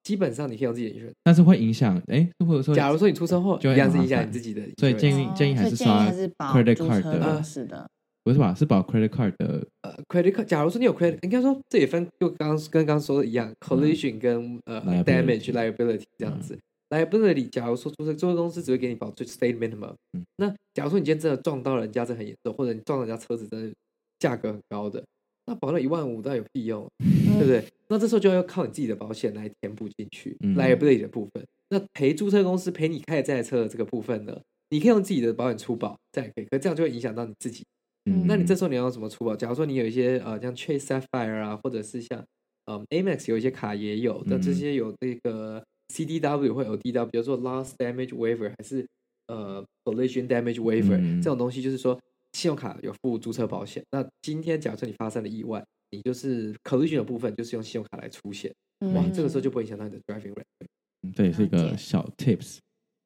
基本上你可以用自己的 insurance，但是会影响，哎，或者说，假如说你出车祸，就一样是影响你自己的，所以建议建议还是刷 credit card 的，是的，不是吧？是保 credit card 的，呃，credit card。假如说你有 credit，应该说这也分，就刚刚跟刚刚说的一样，collision 跟呃 damage liability 这样子。liability，假如说出车租车公司只会给你保最 state minimum，嗯，那假如说你今天真的撞到人家，这很严重，或者你撞人家车子真的价格很高的，那保了一万五，那有屁用，嗯、对不对？那这时候就要靠你自己的保险来填补进去、嗯、liability 的部分。那赔租车公司赔你开的这台车的这个部分呢，你可以用自己的保险出保，这样可以，可这样就会影响到你自己。嗯，那你这时候你要用什么出保？假如说你有一些呃像 Chase Sapphire 啊，或者是像嗯 Amex 有一些卡也有，那这些有那个。CDW 或 LDW，比如说 Loss Damage Waiver 还是呃 Collision Damage Waiver、嗯、这种东西，就是说信用卡有付租车保险。那今天假设你发生了意外，你就是 Collision 的部分就是用信用卡来出险，哇，嗯、这个时候就不会影响到你的 Driving rate。嗯，这也是一个小 Tips。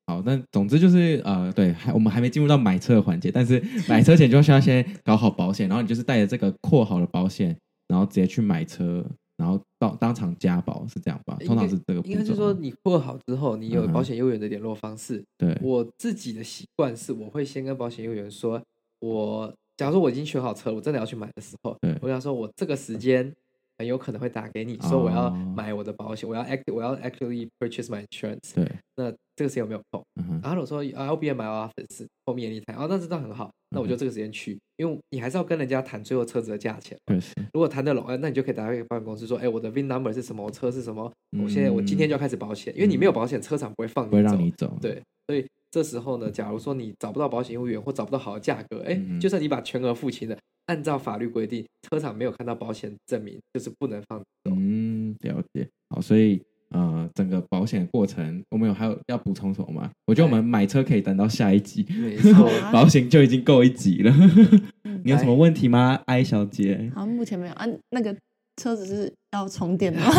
好，那总之就是呃，对，还我们还没进入到买车的环节，但是 买车前就需要先搞好保险，然后你就是带着这个括好的保险，然后直接去买车，然后到当场加保，是这样吧？通常是这个。应该是说你括好之后，你有保险业务员的联络方式。嗯、对，我自己的习惯是，我会先跟保险业务员说，我假如说我已经选好车，我真的要去买的时候，对我想说我这个时间。很有可能会打给你说我要买我的保险，我要 act 我要 actually purchase my insurance。对，那这个时间有没有空？然后我说 I'll be at my office 后面一台，哦，那这倒很好，那我就这个时间去，因为你还是要跟人家谈最后车子的价钱。如果谈得拢，那你就可以打给保险公司说，哎，我的 VIN number 是什么？我车是什么？我现在我今天就要开始保险，因为你没有保险，车厂不会放你走，不会让你走。对，所以这时候呢，假如说你找不到保险业务员或找不到好的价格，哎，就算你把全额付清了。按照法律规定，车厂没有看到保险证明，就是不能放走。嗯，了解。好，所以呃，整个保险过程，我们有还有要补充什么吗？我觉得我们买车可以等到下一集，没 错，保险就已经够一集了。你有什么问题吗，艾小姐？好，目前没有。啊，那个车子是要充电吗？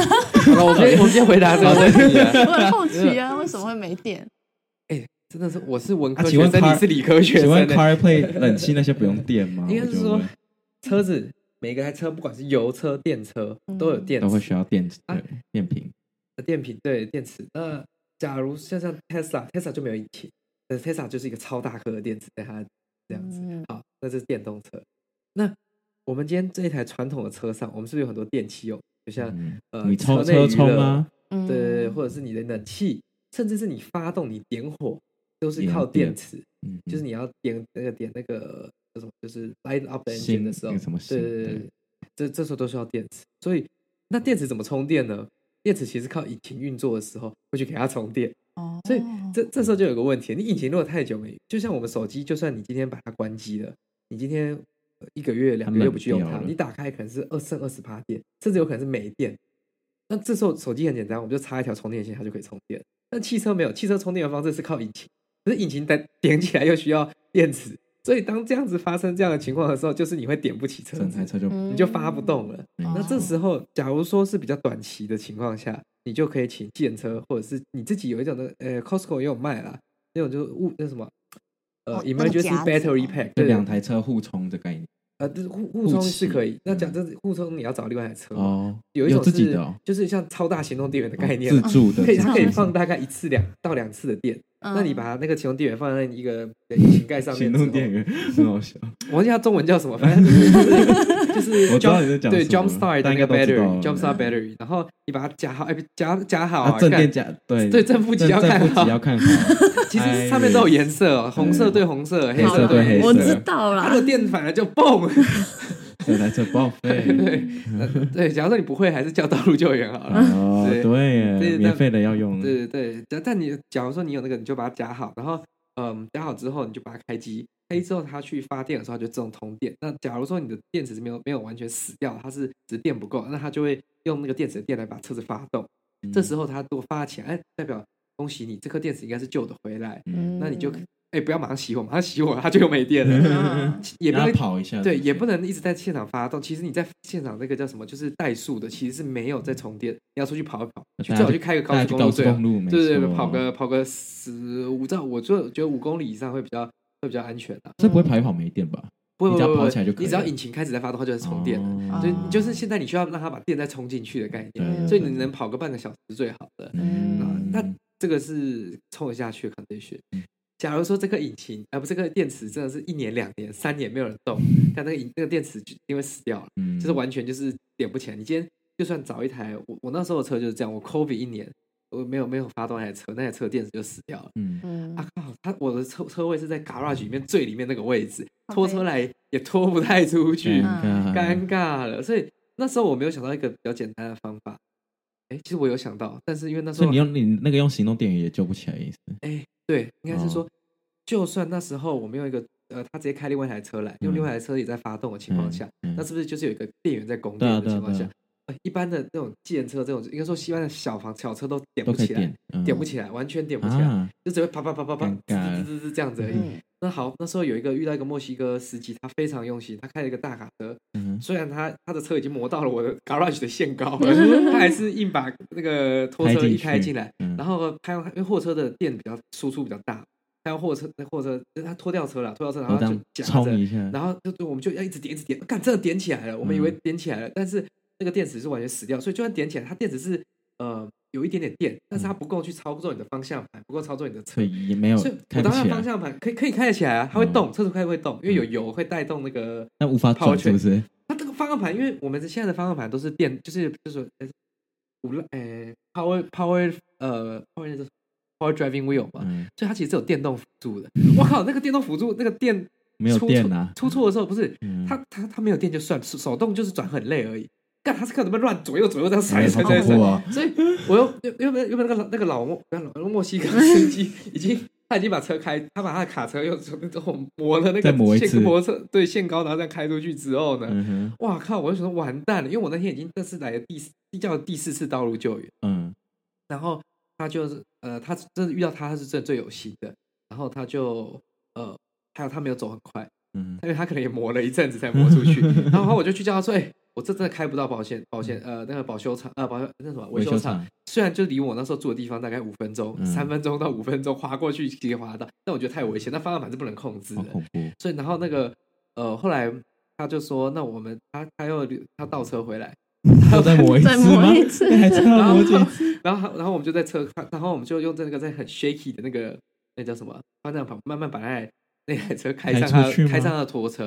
我先我先回答这个问题。我很好奇啊，为什么会没电？哎，真的是，我是文科学生，你是理科学生。请问 CarPlay 冷气那些不用电吗？应该是说。车子每个台车，不管是油车、电车，都有电池，都会需要电池、啊、电瓶。电瓶对电池。那假如像像 Tesla，Tesla 就没有引擎，但是 Tesla 就是一个超大颗的电池在它这样子。嗯、好，那这是电动车。那我们今天这一台传统的车上，我们是不是有很多电器用？就像、嗯、呃，你充车充吗？对，或者是你的冷气，甚至是你发动、你点火，都是靠电池。嗯，就是你要点那个点那个叫。什么就是 light up the engine 的时候，对对对，这这时候都需要电池。所以那电池怎么充电呢？电池其实靠引擎运作的时候会去给它充电。哦，所以这这时候就有个问题，你引擎如果太久没，就像我们手机，就算你今天把它关机了，你今天一个月两个月不去用它，你打开可能是二剩二十八电，甚至有可能是没电。那这时候手机很简单，我们就插一条充电线，它就可以充电。但汽车没有，汽车充电的方式是靠引擎，可是引擎点点起来又需要电池。所以当这样子发生这样的情况的时候，就是你会点不起车，整台车就你就发不动了。嗯、那这时候，假如说是比较短期的情况下，你就可以请计程车，或者是你自己有一种的，呃，Costco 也有卖啦，那种就是物那什么，呃、哦、，Emergency Battery Pack，就两台车互充的概念。呃，互互充是可以。那讲这互充，你要找另外一台车哦。有一种是，就是像超大行动电源的概念，自助的，可以它可以放大概一次两到两次的电。那你把那个启动电源放在一个引擎盖上面，启动电源很好笑。我忘记它中文叫什么，反正就是就是 我知道你在讲对 Jump Start 那个 Battery，Jump Start Battery，然后你把它夹好，哎，夹夹好，正电夹对对正负极要看好，要看好。其实上面都有颜色哦，红色对红色，黑色对黑色。我知道了，它的电反而就蹦。这台车报 废。对对，假如说你不会，还是叫道路救援好了。哦，对，免费的要用。对对对，但你假如说你有那个，你就把它夹好，然后嗯，夹好之后你就把它开机，开机之后它去发电的时候它就自动通电。那假如说你的电池是没有没有完全死掉，它是只是电不够，那它就会用那个电池的电来把车子发动。这时候它如果发起来，哎，代表恭喜你，这颗电池应该是旧的回来。那你就。哎，不要马上熄火，马上熄火，它就又没电了。也不能跑一下，对，也不能一直在现场发动。其实你在现场那个叫什么，就是怠速的，其实是没有在充电。你要出去跑一跑，最好去开个高速公路，对对对，跑个跑个十五兆，我就觉得五公里以上会比较会比较安全的。这不会跑一跑没电吧？不会，只要跑起来就可以。你只要引擎开始在发动，它就是充电了。所以就是现在你需要让它把电再充进去的概念。所以你能跑个半个小时是最好的。嗯，那这个是充得下去的 condition。假如说这个引擎，而、呃、不是这个电池，真的是一年、两年、三年没有人动，但那个引那个电池就因为死掉了，嗯、就是完全就是点不起来。你今天就算找一台，我我那时候的车就是这样，我 COVID 一年，我没有没有发动那台车，那台车电池就死掉了。嗯嗯，啊靠，他我的车车位是在 garage 里面最里面那个位置，拖车来也拖不太出去，尴尬，尬了。所以那时候我没有想到一个比较简单的方法。哎，其实我有想到，但是因为那时候你用你那个用行动电源也救不起来意思。哎。对，应该是说，就算那时候我们用一个呃，他直接开另外一台车来，用另外一台车也在发动的情况下，那是不是就是有一个电源在供电的情况下？一般的那种计程车，这种应该说一般的小房小车都点不起来，点，嗯、点不起来，完全点不起来，啊、就只会啪啪啪啪啪，滋滋滋滋这样子而已。嗯、那好，那时候有一个遇到一个墨西哥司机，他非常用心，他开了一个大卡车，嗯、虽然他他的车已经磨到了我的 garage 的限高了，他还是硬把那个拖车一开进来，嗯、然后开因为货车的电比较输出比较大。还有货车，那货车就是他拖吊车了，拖吊车，然后就夹着，然后就我们就要一直点，一直点，干，真的点起来了。我们以为点起来了，但是那个电池是完全死掉，所以就算点起来，它电池是呃有一点点电，但是它不够去操作你的方向盘，不够操作你的车，也没有。所以我当然方向盘可以可以开得起来啊，它会动，车子开会动，因为有油会带动那个。那无法跑，是不是？它这个方向盘，因为我们现在的方向盘都是电，就是就是无诶 power power 呃 power 那 Power driving wheel 嘛，嗯、所以它其实是有电动辅助的。我靠，那个电动辅助那个电没有电啊！出错的时候不是它它它没有电就算，手动就是转很累而已。干，它是看怎么乱左右左右这样甩甩甩甩。所以我又又又又那个那个老墨老墨西哥司机已经他已经把车开，他把他的卡车又从那种磨了那个限磨车对限高，然后再开出去之后呢，嗯、哇靠！我就说完蛋了，因为我那天已经这是来的第四叫第四次道路救援，嗯，然后。他就是呃，他真的遇到他，他是真的最有心的。然后他就呃，还有他没有走很快，嗯，因为他可能也磨了一阵子才磨出去。然后我就去叫他说：“哎、欸，我这真的开不到保险，保险呃那个保修厂呃保修那什么维修厂，虽然就离我那时候住的地方大概五分钟，三、嗯、分钟到五分钟滑过去直接滑到，但我觉得太危险，那方向盘是不能控制的。所以然后那个呃后来他就说：那我们他他又他倒车回来。”要再磨一次吗？然后，然后，然后我们就在车，然后我们就用这个在很 shaky 的那个那叫什么方向盘，慢慢把那那台车开上他开上了拖车，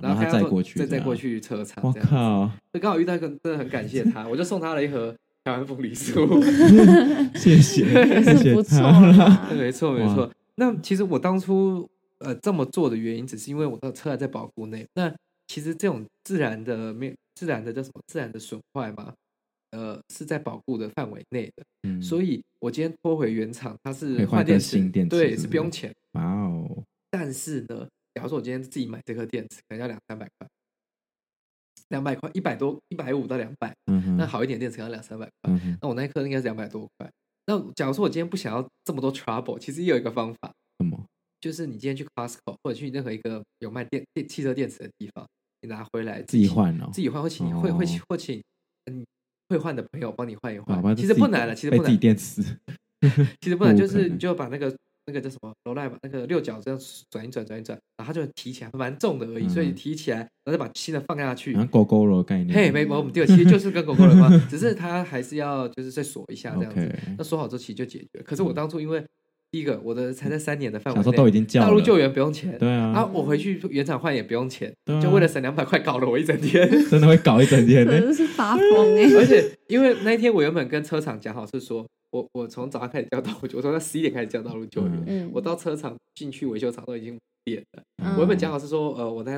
然后他再过去，再再过去车厂。我靠！就刚好遇到一个，真的很感谢他，我就送他了一盒台湾凤梨酥。谢谢，谢谢，不错，没错，没错。那其实我当初呃这么做的原因，只是因为我的车还在保护内。那其实这种自然的没。自然的叫什么？自然的损坏嘛，呃，是在保护的范围内的。嗯，所以我今天拖回原厂，它是换电池，电池对，是不用钱。哇哦！但是呢，假如说我今天自己买这颗电池，可能要两三百块，两百块，一百多，一百五到两百。嗯哼，那好一点电池可能两三百块。嗯，那我那一颗应该是两百多块。那假如说我今天不想要这么多 trouble，其实也有一个方法。什么？就是你今天去 Costco 或者去任何一个有卖电电汽车电池的地方。你拿回来自己换哦，自己换或请你会会或请嗯会换的朋友帮你换一换，其实不难了，其实不难。电池 其实不难，就是你就把那个那个叫什么罗赖吧，那个六角这样转一转转一转，然后它就提起来，蛮重的而已，所以提起来，然后再把新的放下去。狗狗的概念，嘿，没毛病，对，其实就是跟狗狗的关，只是它还是要就是再锁一下这样子。那锁好之后其实就解决。可是我当初因为。第一个，我的才在三年的范围内，都已经道路救援不用钱，对啊，啊，我回去原厂换也不用钱，就为了省两百块，搞了我一整天，真的会搞一整天，真的是发疯哎！而且因为那一天我原本跟车厂讲好是说，我我从早上开始叫道路，我从他十一点开始叫道路救援，我到车厂进去维修厂都已经五点了。我原本讲好是说，呃，我那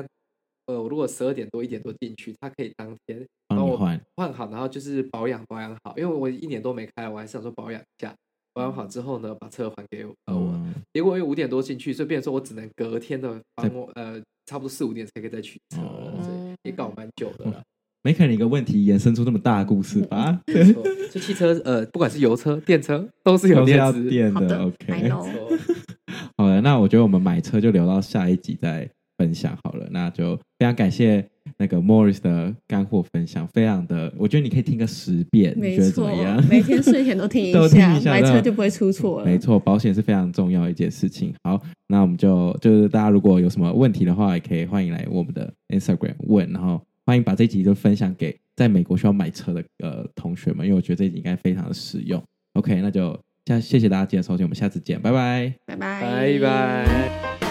呃，我如果十二点多一点多进去，他可以当天帮我换换好，然后就是保养保养好，因为我一年多没开了，我还是想说保养一下。保养好之后呢，把车还给我。嗯、结果因为五点多进去，所以变成说我只能隔天的帮我呃，差不多四五点才可以再取车，嗯、所以也搞蛮久的了。没可能一个问题延伸出这么大的故事吧？没错，就汽车呃，不管是油车、电车，都是有电池电的。OK，好了，那我觉得我们买车就留到下一集再分享好了。那就非常感谢。那个 Morris 的干货分享非常的，我觉得你可以听个十遍，错你觉得怎么样？每天睡前都听一下，都听一下买车就不会出错了。没错，保险是非常重要的一件事情。好，那我们就就是大家如果有什么问题的话，也可以欢迎来我们的 Instagram 问，然后欢迎把这集就分享给在美国需要买车的呃同学们，因为我觉得这集应该非常的实用。OK，那就下谢谢大家今天收听，我们下次见，拜拜，拜拜，拜拜。